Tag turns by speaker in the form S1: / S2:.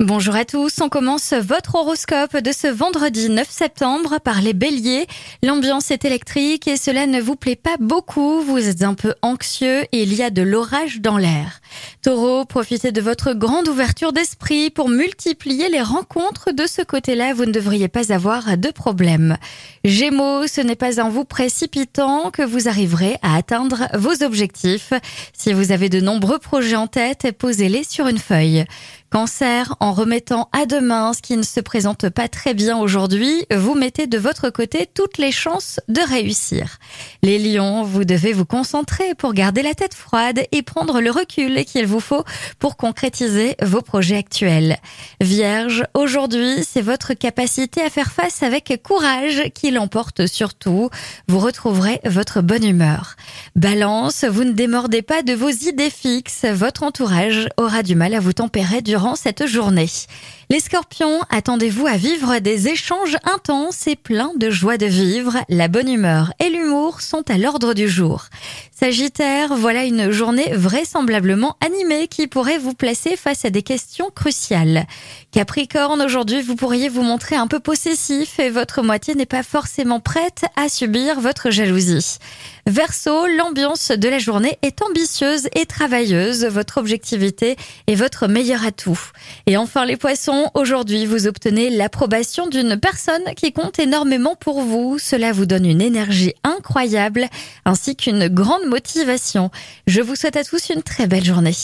S1: Bonjour à tous, on commence votre horoscope de ce vendredi 9 septembre par les béliers. L'ambiance est électrique et cela ne vous plaît pas beaucoup, vous êtes un peu anxieux et il y a de l'orage dans l'air. Taureau, profitez de votre grande ouverture d'esprit pour multiplier les rencontres de ce côté-là, vous ne devriez pas avoir de problème. Gémeaux, ce n'est pas en vous précipitant que vous arriverez à atteindre vos objectifs. Si vous avez de nombreux projets en tête, posez-les sur une feuille. Cancer, en remettant à demain ce qui ne se présente pas très bien aujourd'hui, vous mettez de votre côté toutes les chances de réussir. Les lions, vous devez vous concentrer pour garder la tête froide et prendre le recul qu'il vous faut pour concrétiser vos projets actuels. Vierge, aujourd'hui, c'est votre capacité à faire face avec courage qui l'emporte surtout. Vous retrouverez votre bonne humeur. Balance, vous ne démordez pas de vos idées fixes. Votre entourage aura du mal à vous tempérer durant cette journée. Les scorpions, attendez-vous à vivre des échanges intenses et pleins de joie de vivre. La bonne humeur et sont à l'ordre du jour. Sagittaire, voilà une journée vraisemblablement animée qui pourrait vous placer face à des questions cruciales. Capricorne, aujourd'hui, vous pourriez vous montrer un peu possessif et votre moitié n'est pas forcément prête à subir votre jalousie. Verseau, l'ambiance de la journée est ambitieuse et travailleuse. Votre objectivité est votre meilleur atout. Et enfin, les poissons, aujourd'hui vous obtenez l'approbation d'une personne qui compte énormément pour vous. Cela vous donne une énergie incroyable ainsi qu'une grande motivation. Je vous souhaite à tous une très belle journée.